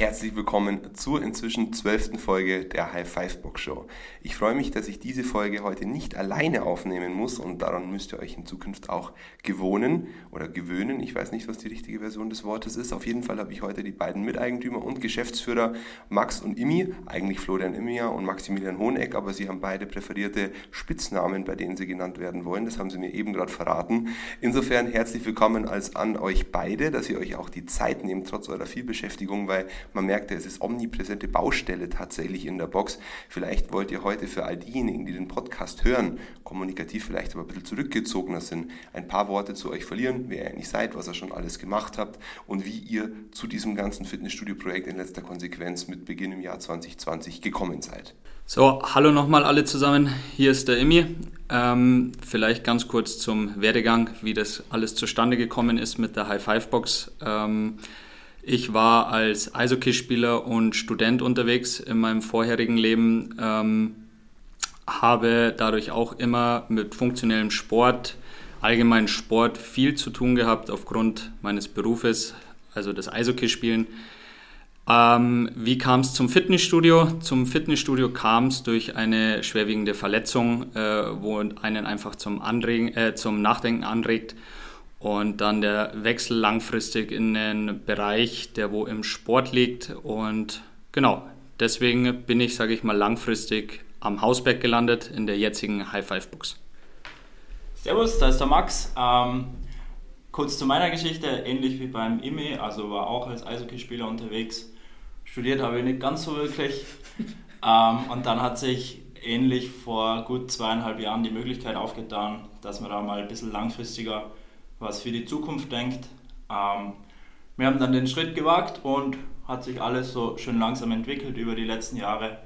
Herzlich willkommen zur inzwischen zwölften Folge der High Five Box Show. Ich freue mich, dass ich diese Folge heute nicht alleine aufnehmen muss und daran müsst ihr euch in Zukunft auch gewohnen oder gewöhnen. Ich weiß nicht, was die richtige Version des Wortes ist. Auf jeden Fall habe ich heute die beiden Miteigentümer und Geschäftsführer Max und Imi, eigentlich Florian Immier und Maximilian Hoheneck, aber sie haben beide präferierte Spitznamen, bei denen sie genannt werden wollen. Das haben sie mir eben gerade verraten. Insofern herzlich willkommen als an euch beide, dass ihr euch auch die Zeit nehmt, trotz eurer Vielbeschäftigung, weil man merkt, es ist omnipräsente Baustelle tatsächlich in der Box. Vielleicht wollt ihr heute für all diejenigen, die den Podcast hören, kommunikativ vielleicht aber ein bisschen zurückgezogener sind, ein paar Worte zu euch verlieren, wer ihr eigentlich seid, was ihr schon alles gemacht habt und wie ihr zu diesem ganzen Fitnessstudio-Projekt in letzter Konsequenz mit Beginn im Jahr 2020 gekommen seid. So, hallo nochmal alle zusammen. Hier ist der Emmy. Ähm, vielleicht ganz kurz zum Werdegang, wie das alles zustande gekommen ist mit der High Five Box. Ähm, ich war als Eishockeyspieler und Student unterwegs in meinem vorherigen Leben, ähm, habe dadurch auch immer mit funktionellem Sport, allgemein Sport viel zu tun gehabt aufgrund meines Berufes, also das Eishockeyspielen. Ähm, wie kam es zum Fitnessstudio? Zum Fitnessstudio kam es durch eine schwerwiegende Verletzung, äh, wo einen einfach zum, Anregen, äh, zum Nachdenken anregt und dann der Wechsel langfristig in den Bereich, der wo im Sport liegt. Und genau, deswegen bin ich, sage ich mal, langfristig am Hausberg gelandet in der jetzigen High Five Box. Servus, da ist der Max. Ähm, kurz zu meiner Geschichte, ähnlich wie beim IME, also war auch als Eishockeyspieler unterwegs. Studiert habe ich nicht ganz so wirklich. ähm, und dann hat sich ähnlich vor gut zweieinhalb Jahren die Möglichkeit aufgetan, dass man da mal ein bisschen langfristiger was für die Zukunft denkt. Ähm, wir haben dann den Schritt gewagt und hat sich alles so schön langsam entwickelt über die letzten Jahre.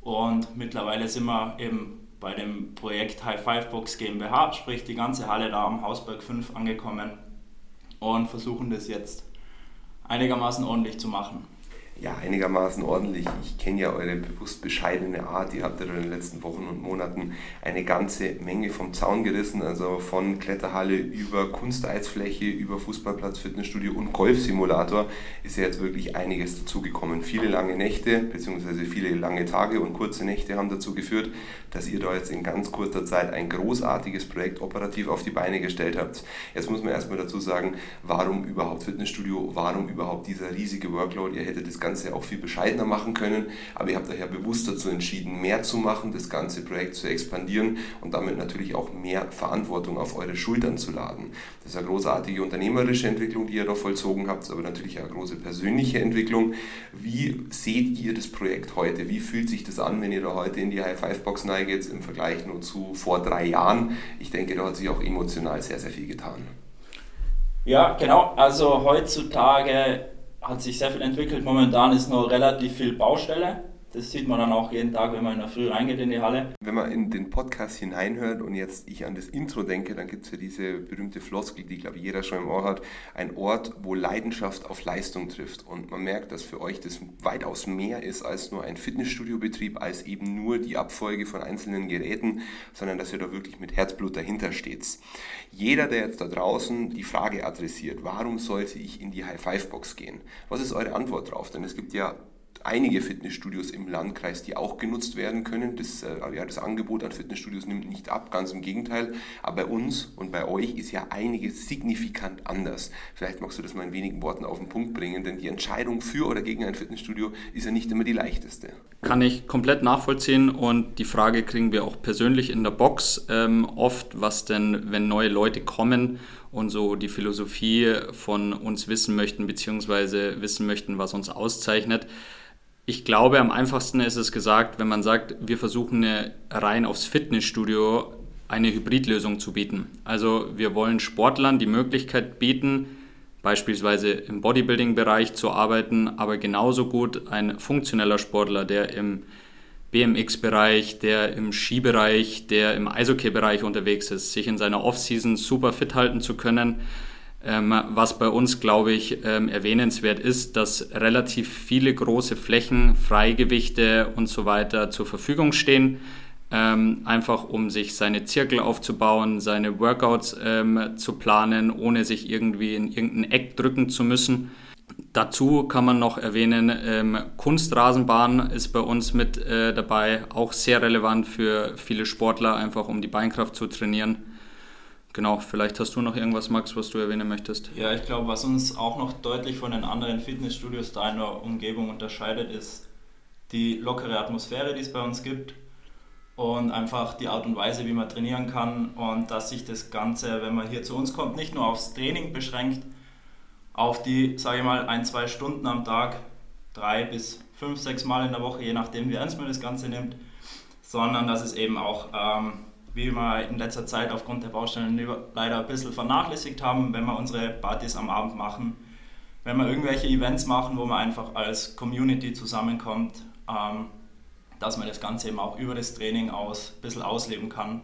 Und mittlerweile sind wir eben bei dem Projekt High Five Box GmbH, sprich die ganze Halle da am Hausberg 5 angekommen und versuchen das jetzt einigermaßen ordentlich zu machen ja, einigermaßen ordentlich. Ich kenne ja eure bewusst bescheidene Art. Ihr habt ja in den letzten Wochen und Monaten eine ganze Menge vom Zaun gerissen. Also von Kletterhalle über Kunsteisfläche, über Fußballplatz, Fitnessstudio und Golfsimulator ist ja jetzt wirklich einiges dazugekommen. Viele lange Nächte, beziehungsweise viele lange Tage und kurze Nächte haben dazu geführt, dass ihr da jetzt in ganz kurzer Zeit ein großartiges Projekt operativ auf die Beine gestellt habt. Jetzt muss man erstmal dazu sagen, warum überhaupt Fitnessstudio, warum überhaupt dieser riesige Workload? Ihr hättet das Ganze auch viel bescheidener machen können, aber ihr habt daher bewusst dazu entschieden, mehr zu machen, das ganze Projekt zu expandieren und damit natürlich auch mehr Verantwortung auf eure Schultern zu laden. Das ist eine großartige unternehmerische Entwicklung, die ihr da vollzogen habt, aber natürlich auch eine große persönliche Entwicklung. Wie seht ihr das Projekt heute? Wie fühlt sich das an, wenn ihr da heute in die High-Five-Box geht im Vergleich nur zu vor drei Jahren? Ich denke, da hat sich auch emotional sehr, sehr viel getan. Ja, genau. Also heutzutage hat sich sehr viel entwickelt. Momentan ist noch relativ viel Baustelle. Das sieht man dann auch jeden Tag, wenn man in der Früh reingeht in die Halle. Wenn man in den Podcast hineinhört und jetzt ich an das Intro denke, dann gibt es ja diese berühmte Floskel, die, glaube ich, jeder schon im Ohr hat. Ein Ort, wo Leidenschaft auf Leistung trifft. Und man merkt, dass für euch das weitaus mehr ist als nur ein Fitnessstudiobetrieb, als eben nur die Abfolge von einzelnen Geräten, sondern dass ihr da wirklich mit Herzblut dahinter steht. Jeder, der jetzt da draußen die Frage adressiert, warum sollte ich in die High-Five-Box gehen? Was ist eure Antwort drauf? Denn es gibt ja einige Fitnessstudios im Landkreis, die auch genutzt werden können. Das, äh, ja, das Angebot an Fitnessstudios nimmt nicht ab, ganz im Gegenteil. Aber bei uns und bei euch ist ja einiges signifikant anders. Vielleicht magst du das mal in wenigen Worten auf den Punkt bringen, denn die Entscheidung für oder gegen ein Fitnessstudio ist ja nicht immer die leichteste. Kann ich komplett nachvollziehen und die Frage kriegen wir auch persönlich in der Box ähm, oft, was denn, wenn neue Leute kommen und so die Philosophie von uns wissen möchten, beziehungsweise wissen möchten, was uns auszeichnet. Ich glaube, am einfachsten ist es gesagt, wenn man sagt, wir versuchen rein aufs Fitnessstudio eine Hybridlösung zu bieten. Also wir wollen Sportlern die Möglichkeit bieten, beispielsweise im Bodybuilding-Bereich zu arbeiten, aber genauso gut ein funktioneller Sportler, der im BMX-Bereich, der im Skibereich, der im Eishockey-Bereich unterwegs ist, sich in seiner Offseason super fit halten zu können. Ähm, was bei uns, glaube ich, ähm, erwähnenswert ist, dass relativ viele große Flächen, Freigewichte und so weiter zur Verfügung stehen. Ähm, einfach um sich seine Zirkel aufzubauen, seine Workouts ähm, zu planen, ohne sich irgendwie in irgendein Eck drücken zu müssen. Dazu kann man noch erwähnen, ähm, Kunstrasenbahn ist bei uns mit äh, dabei, auch sehr relevant für viele Sportler, einfach um die Beinkraft zu trainieren. Genau, vielleicht hast du noch irgendwas, Max, was du erwähnen möchtest. Ja, ich glaube, was uns auch noch deutlich von den anderen Fitnessstudios da in der Umgebung unterscheidet, ist die lockere Atmosphäre, die es bei uns gibt und einfach die Art und Weise, wie man trainieren kann und dass sich das Ganze, wenn man hier zu uns kommt, nicht nur aufs Training beschränkt, auf die, sage ich mal, ein, zwei Stunden am Tag, drei bis fünf, sechs Mal in der Woche, je nachdem, wie ernst man das Ganze nimmt, sondern dass es eben auch, ähm, wie wir in letzter Zeit aufgrund der Baustellen leider ein bisschen vernachlässigt haben, wenn wir unsere Partys am Abend machen, wenn wir irgendwelche Events machen, wo man einfach als Community zusammenkommt, ähm, dass man das Ganze eben auch über das Training aus ein bisschen ausleben kann.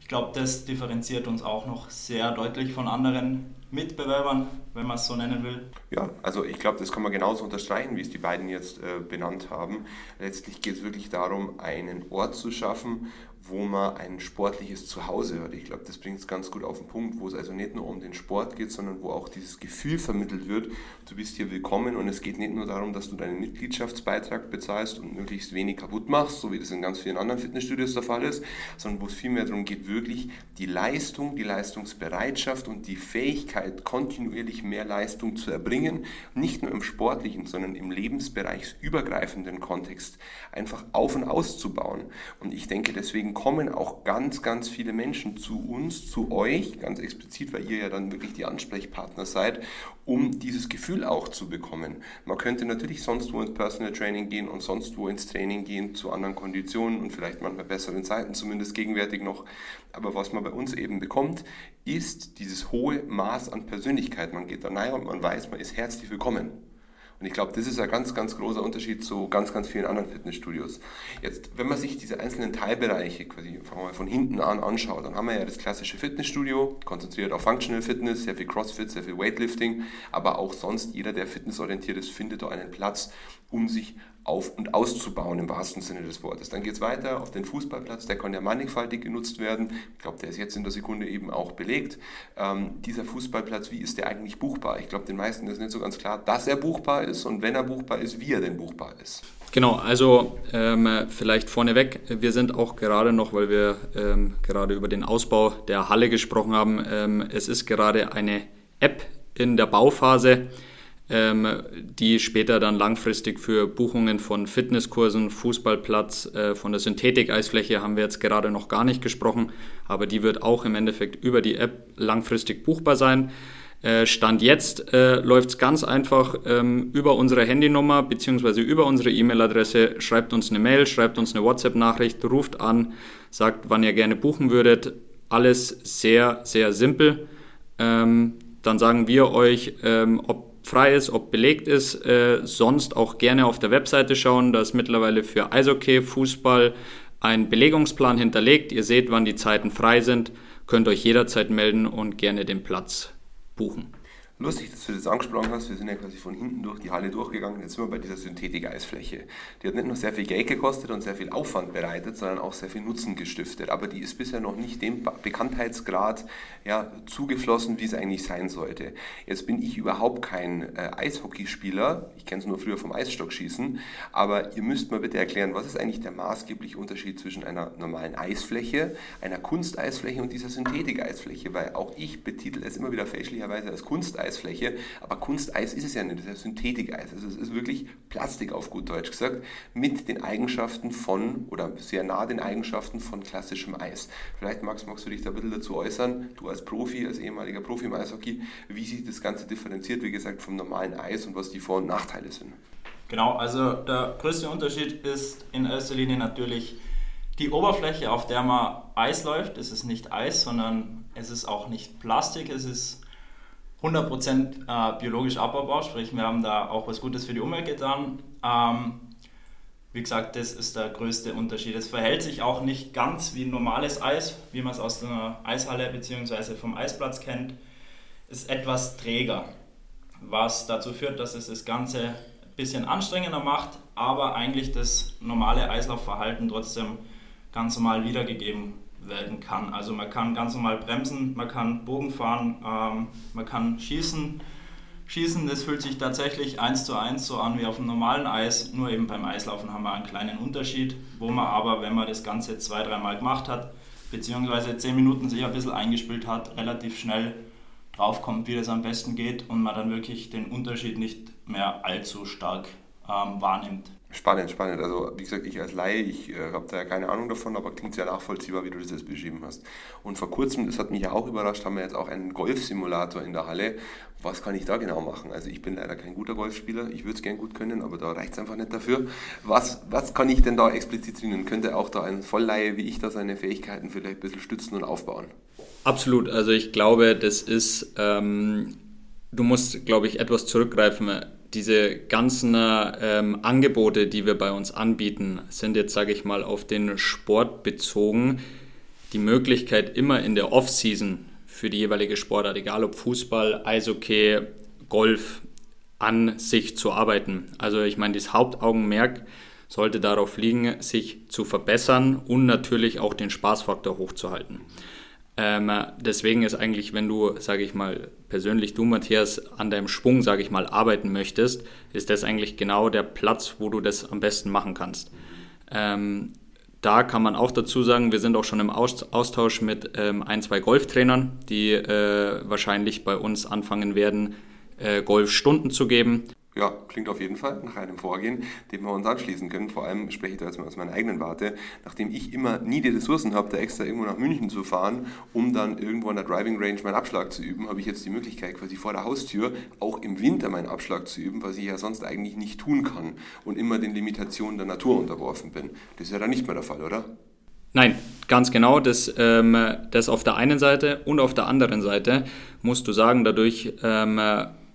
Ich glaube, das differenziert uns auch noch sehr deutlich von anderen Mitbewerbern, wenn man es so nennen will. Ja, also ich glaube, das kann man genauso unterstreichen, wie es die beiden jetzt äh, benannt haben. Letztlich geht es wirklich darum, einen Ort zu schaffen, wo man ein sportliches Zuhause hat. Ich glaube, das bringt es ganz gut auf den Punkt, wo es also nicht nur um den Sport geht, sondern wo auch dieses Gefühl vermittelt wird, du bist hier willkommen und es geht nicht nur darum, dass du deinen Mitgliedschaftsbeitrag bezahlst und möglichst wenig kaputt machst, so wie das in ganz vielen anderen Fitnessstudios der Fall ist, sondern wo es vielmehr darum geht, wirklich die Leistung, die Leistungsbereitschaft und die Fähigkeit, kontinuierlich mehr Leistung zu erbringen, nicht nur im sportlichen, sondern im lebensbereichsübergreifenden Kontext einfach auf und auszubauen. Und ich denke, deswegen kommen auch ganz, ganz viele Menschen zu uns, zu euch, ganz explizit, weil ihr ja dann wirklich die Ansprechpartner seid, um dieses Gefühl auch zu bekommen. Man könnte natürlich sonst wo ins Personal Training gehen und sonst wo ins Training gehen zu anderen Konditionen und vielleicht manchmal besseren Zeiten, zumindest gegenwärtig noch. Aber was man bei uns eben bekommt, ist dieses hohe Maß an Persönlichkeit. Man geht da rein und man weiß, man ist herzlich willkommen. Und ich glaube, das ist ein ganz, ganz großer Unterschied zu ganz, ganz vielen anderen Fitnessstudios. Jetzt, wenn man sich diese einzelnen Teilbereiche quasi mal von hinten an anschaut, dann haben wir ja das klassische Fitnessstudio, konzentriert auf Functional Fitness, sehr viel Crossfit, sehr viel Weightlifting, aber auch sonst jeder, der fitnessorientiert ist, findet da einen Platz, um sich auf- und auszubauen im wahrsten Sinne des Wortes. Dann geht es weiter auf den Fußballplatz, der kann ja mannigfaltig genutzt werden. Ich glaube, der ist jetzt in der Sekunde eben auch belegt. Ähm, dieser Fußballplatz, wie ist der eigentlich buchbar? Ich glaube, den meisten ist nicht so ganz klar, dass er buchbar ist und wenn er buchbar ist, wie er denn buchbar ist. Genau, also ähm, vielleicht vorneweg, wir sind auch gerade noch, weil wir ähm, gerade über den Ausbau der Halle gesprochen haben, ähm, es ist gerade eine App in der Bauphase ähm, die später dann langfristig für Buchungen von Fitnesskursen, Fußballplatz, äh, von der Synthetik-Eisfläche haben wir jetzt gerade noch gar nicht gesprochen, aber die wird auch im Endeffekt über die App langfristig buchbar sein. Äh, Stand jetzt äh, läuft es ganz einfach ähm, über unsere Handynummer bzw. über unsere E-Mail-Adresse. Schreibt uns eine Mail, schreibt uns eine WhatsApp-Nachricht, ruft an, sagt, wann ihr gerne buchen würdet. Alles sehr, sehr simpel. Ähm, dann sagen wir euch, ähm, ob frei ist, ob belegt ist. Äh, sonst auch gerne auf der Webseite schauen. Da ist mittlerweile für Eishockey, Fußball ein Belegungsplan hinterlegt. Ihr seht, wann die Zeiten frei sind. Könnt euch jederzeit melden und gerne den Platz buchen. Lustig, dass du das angesprochen hast. Wir sind ja quasi von hinten durch die Halle durchgegangen. Jetzt sind wir bei dieser Synthetik-Eisfläche. Die hat nicht nur sehr viel Geld gekostet und sehr viel Aufwand bereitet, sondern auch sehr viel Nutzen gestiftet. Aber die ist bisher noch nicht dem Bekanntheitsgrad ja, zugeflossen, wie es eigentlich sein sollte. Jetzt bin ich überhaupt kein äh, Eishockeyspieler. Ich kenne es nur früher vom Eisstockschießen. Aber ihr müsst mal bitte erklären, was ist eigentlich der maßgebliche Unterschied zwischen einer normalen Eisfläche, einer Kunsteisfläche und dieser Synthetik-Eisfläche? Weil auch ich betitel es immer wieder fälschlicherweise als Kunsteisfläche. Kunsteisfläche, aber Kunsteis ist es ja nicht, das ist ja Synthetik-Eis. Also es ist wirklich Plastik auf gut Deutsch gesagt, mit den Eigenschaften von oder sehr nah den Eigenschaften von klassischem Eis. Vielleicht Max, magst du dich da ein bisschen dazu äußern, du als Profi, als ehemaliger Profi im Eishockey, wie sich das Ganze differenziert, wie gesagt, vom normalen Eis und was die Vor- und Nachteile sind. Genau, also der größte Unterschied ist in erster Linie natürlich die Oberfläche, auf der man Eis läuft. Es ist nicht Eis, sondern es ist auch nicht Plastik, es ist 100% äh, biologisch abbaubar, sprich wir haben da auch was Gutes für die Umwelt getan. Ähm, wie gesagt, das ist der größte Unterschied. Es verhält sich auch nicht ganz wie normales Eis, wie man es aus der Eishalle bzw. vom Eisplatz kennt. Es ist etwas träger, was dazu führt, dass es das Ganze ein bisschen anstrengender macht, aber eigentlich das normale Eislaufverhalten trotzdem ganz normal wiedergegeben werden kann. Also man kann ganz normal bremsen, man kann Bogen fahren, ähm, man kann schießen Schießen, das fühlt sich tatsächlich eins zu eins so an wie auf dem normalen Eis, nur eben beim Eislaufen haben wir einen kleinen Unterschied, wo man aber, wenn man das Ganze zwei, dreimal gemacht hat, beziehungsweise zehn Minuten sich ein bisschen eingespielt hat, relativ schnell draufkommt, wie das am besten geht und man dann wirklich den Unterschied nicht mehr allzu stark ähm, wahrnimmt. Spannend, spannend. Also wie gesagt, ich als Laie, ich äh, habe da ja keine Ahnung davon, aber klingt sehr nachvollziehbar, wie du das jetzt beschrieben hast. Und vor kurzem, das hat mich ja auch überrascht, haben wir jetzt auch einen Golfsimulator in der Halle. Was kann ich da genau machen? Also ich bin leider kein guter Golfspieler, ich würde es gern gut können, aber da reicht es einfach nicht dafür. Was, was kann ich denn da explizit drinnen? Könnte auch da ein Vollleihe wie ich da seine Fähigkeiten vielleicht ein bisschen stützen und aufbauen? Absolut. Also ich glaube, das ist, ähm, du musst, glaube ich, etwas zurückgreifen diese ganzen ähm, Angebote, die wir bei uns anbieten, sind jetzt, sage ich mal, auf den Sport bezogen. Die Möglichkeit immer in der Off-Season für die jeweilige Sportart, egal ob Fußball, Eishockey, Golf, an sich zu arbeiten. Also ich meine, das Hauptaugenmerk sollte darauf liegen, sich zu verbessern und natürlich auch den Spaßfaktor hochzuhalten. Ähm, deswegen ist eigentlich, wenn du, sage ich mal, persönlich du, Matthias, an deinem Schwung, sage ich mal, arbeiten möchtest, ist das eigentlich genau der Platz, wo du das am besten machen kannst. Ähm, da kann man auch dazu sagen, wir sind auch schon im Austausch mit ähm, ein, zwei Golftrainern, die äh, wahrscheinlich bei uns anfangen werden, äh, Golfstunden zu geben ja, klingt auf jeden Fall nach einem Vorgehen, dem wir uns anschließen können. Vor allem spreche ich da jetzt mal aus meiner eigenen Warte, nachdem ich immer nie die Ressourcen habe, da extra irgendwo nach München zu fahren, um dann irgendwo an der Driving Range meinen Abschlag zu üben, habe ich jetzt die Möglichkeit, quasi vor der Haustür auch im Winter meinen Abschlag zu üben, was ich ja sonst eigentlich nicht tun kann und immer den Limitationen der Natur unterworfen bin. Das ist ja dann nicht mehr der Fall, oder? Nein, ganz genau. Das, ähm, das auf der einen Seite und auf der anderen Seite musst du sagen, dadurch ähm,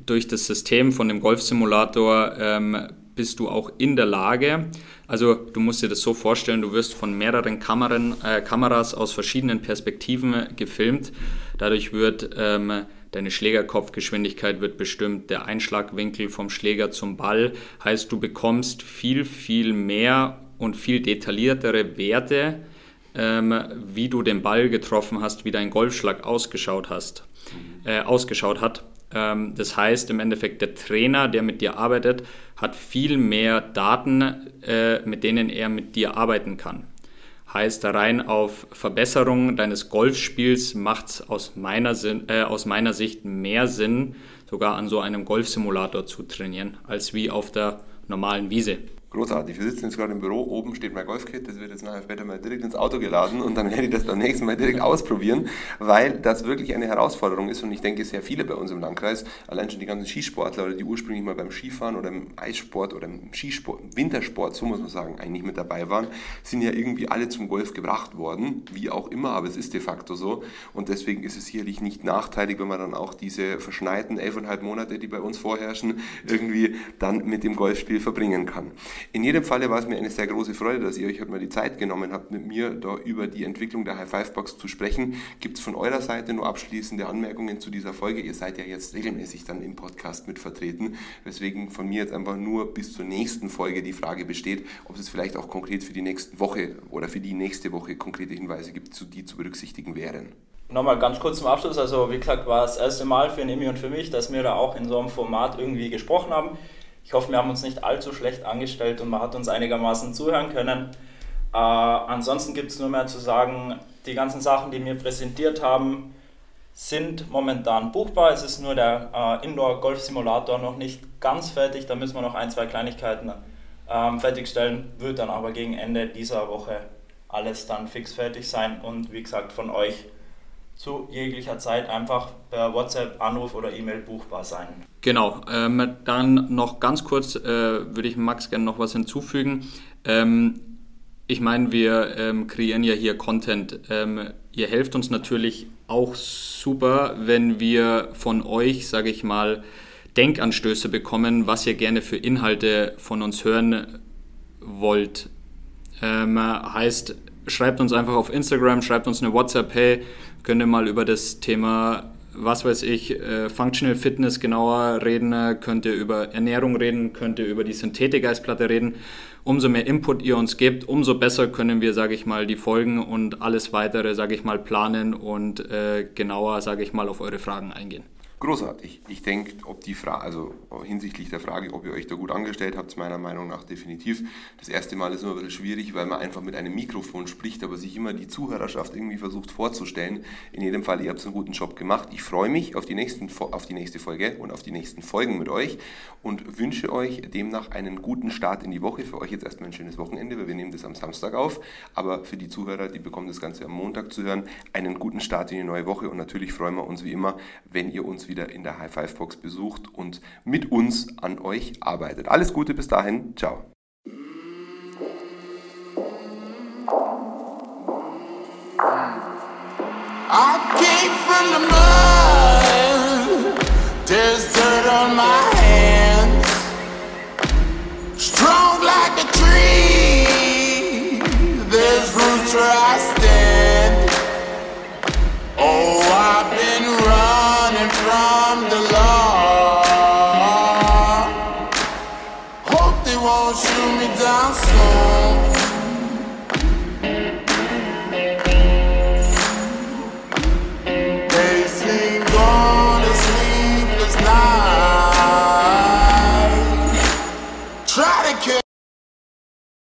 durch das System von dem Golfsimulator ähm, bist du auch in der Lage, also du musst dir das so vorstellen, du wirst von mehreren Kameran, äh, Kameras aus verschiedenen Perspektiven gefilmt. Dadurch wird ähm, deine Schlägerkopfgeschwindigkeit wird bestimmt, der Einschlagwinkel vom Schläger zum Ball. Heißt, du bekommst viel, viel mehr und viel detailliertere Werte, ähm, wie du den Ball getroffen hast, wie dein Golfschlag ausgeschaut hast, äh, ausgeschaut hat. Ähm, das heißt im Endeffekt, der Trainer, der mit dir arbeitet, hat viel mehr Daten, äh, mit denen er mit dir arbeiten kann. Heißt, rein auf Verbesserung deines Golfspiels macht es aus, äh, aus meiner Sicht mehr Sinn, sogar an so einem Golfsimulator zu trainieren, als wie auf der normalen Wiese. Großartig. Wir sitzen jetzt gerade im Büro, oben steht mein Golfkit, das wird jetzt nachher später mal direkt ins Auto geladen und dann werde ich das beim nächsten Mal direkt ausprobieren, weil das wirklich eine Herausforderung ist und ich denke, sehr viele bei uns im Landkreis, allein schon die ganzen Skisportler oder die ursprünglich mal beim Skifahren oder im Eissport oder im Skisport, Wintersport, so muss man sagen, eigentlich mit dabei waren, sind ja irgendwie alle zum Golf gebracht worden, wie auch immer, aber es ist de facto so und deswegen ist es sicherlich nicht nachteilig, wenn man dann auch diese verschneiten elfeinhalb Monate, die bei uns vorherrschen, irgendwie dann mit dem Golfspiel verbringen kann. In jedem Falle war es mir eine sehr große Freude, dass ihr euch heute mal die Zeit genommen habt, mit mir da über die Entwicklung der High-Five-Box zu sprechen. Gibt es von eurer Seite nur abschließende Anmerkungen zu dieser Folge? Ihr seid ja jetzt regelmäßig dann im Podcast mit vertreten, weswegen von mir jetzt einfach nur bis zur nächsten Folge die Frage besteht, ob es vielleicht auch konkret für die nächste Woche oder für die nächste Woche konkrete Hinweise gibt, die zu berücksichtigen wären. Nochmal ganz kurz zum Abschluss. Also, wie gesagt, war das erste Mal für Nemi und für mich, dass wir da auch in so einem Format irgendwie gesprochen haben. Ich hoffe, wir haben uns nicht allzu schlecht angestellt und man hat uns einigermaßen zuhören können. Äh, ansonsten gibt es nur mehr zu sagen, die ganzen Sachen, die wir präsentiert haben, sind momentan buchbar. Es ist nur der äh, Indoor-Golf-Simulator noch nicht ganz fertig. Da müssen wir noch ein, zwei Kleinigkeiten ähm, fertigstellen. Wird dann aber gegen Ende dieser Woche alles dann fix fertig sein und wie gesagt von euch zu jeglicher Zeit einfach per WhatsApp, Anruf oder E-Mail buchbar sein. Genau, ähm, dann noch ganz kurz äh, würde ich Max gerne noch was hinzufügen. Ähm, ich meine, wir ähm, kreieren ja hier Content. Ähm, ihr helft uns natürlich auch super, wenn wir von euch, sage ich mal, Denkanstöße bekommen, was ihr gerne für Inhalte von uns hören wollt. Ähm, heißt, schreibt uns einfach auf Instagram, schreibt uns eine WhatsApp, hey, könnt ihr mal über das Thema, was weiß ich, äh, Functional Fitness genauer reden, könnt ihr über Ernährung reden, könnt ihr über die Synthetik-Eisplatte reden. Umso mehr Input ihr uns gebt, umso besser können wir, sage ich mal, die Folgen und alles weitere, sage ich mal, planen und äh, genauer, sage ich mal, auf eure Fragen eingehen. Großartig. Ich denke, ob die Frage, also hinsichtlich der Frage, ob ihr euch da gut angestellt habt, meiner Meinung nach definitiv. Das erste Mal ist immer ein bisschen schwierig, weil man einfach mit einem Mikrofon spricht, aber sich immer die Zuhörerschaft irgendwie versucht vorzustellen. In jedem Fall, ihr habt einen guten Job gemacht. Ich freue mich auf die, nächsten, auf die nächste Folge und auf die nächsten Folgen mit euch und wünsche euch demnach einen guten Start in die Woche. Für euch jetzt erstmal ein schönes Wochenende, weil wir nehmen das am Samstag auf. Aber für die Zuhörer, die bekommen das Ganze am Montag zu hören, einen guten Start in die neue Woche und natürlich freuen wir uns wie immer, wenn ihr uns wieder in der High Five Box besucht und mit uns an euch arbeitet. Alles Gute bis dahin. Ciao. I. Strong like a tree. There's roots right.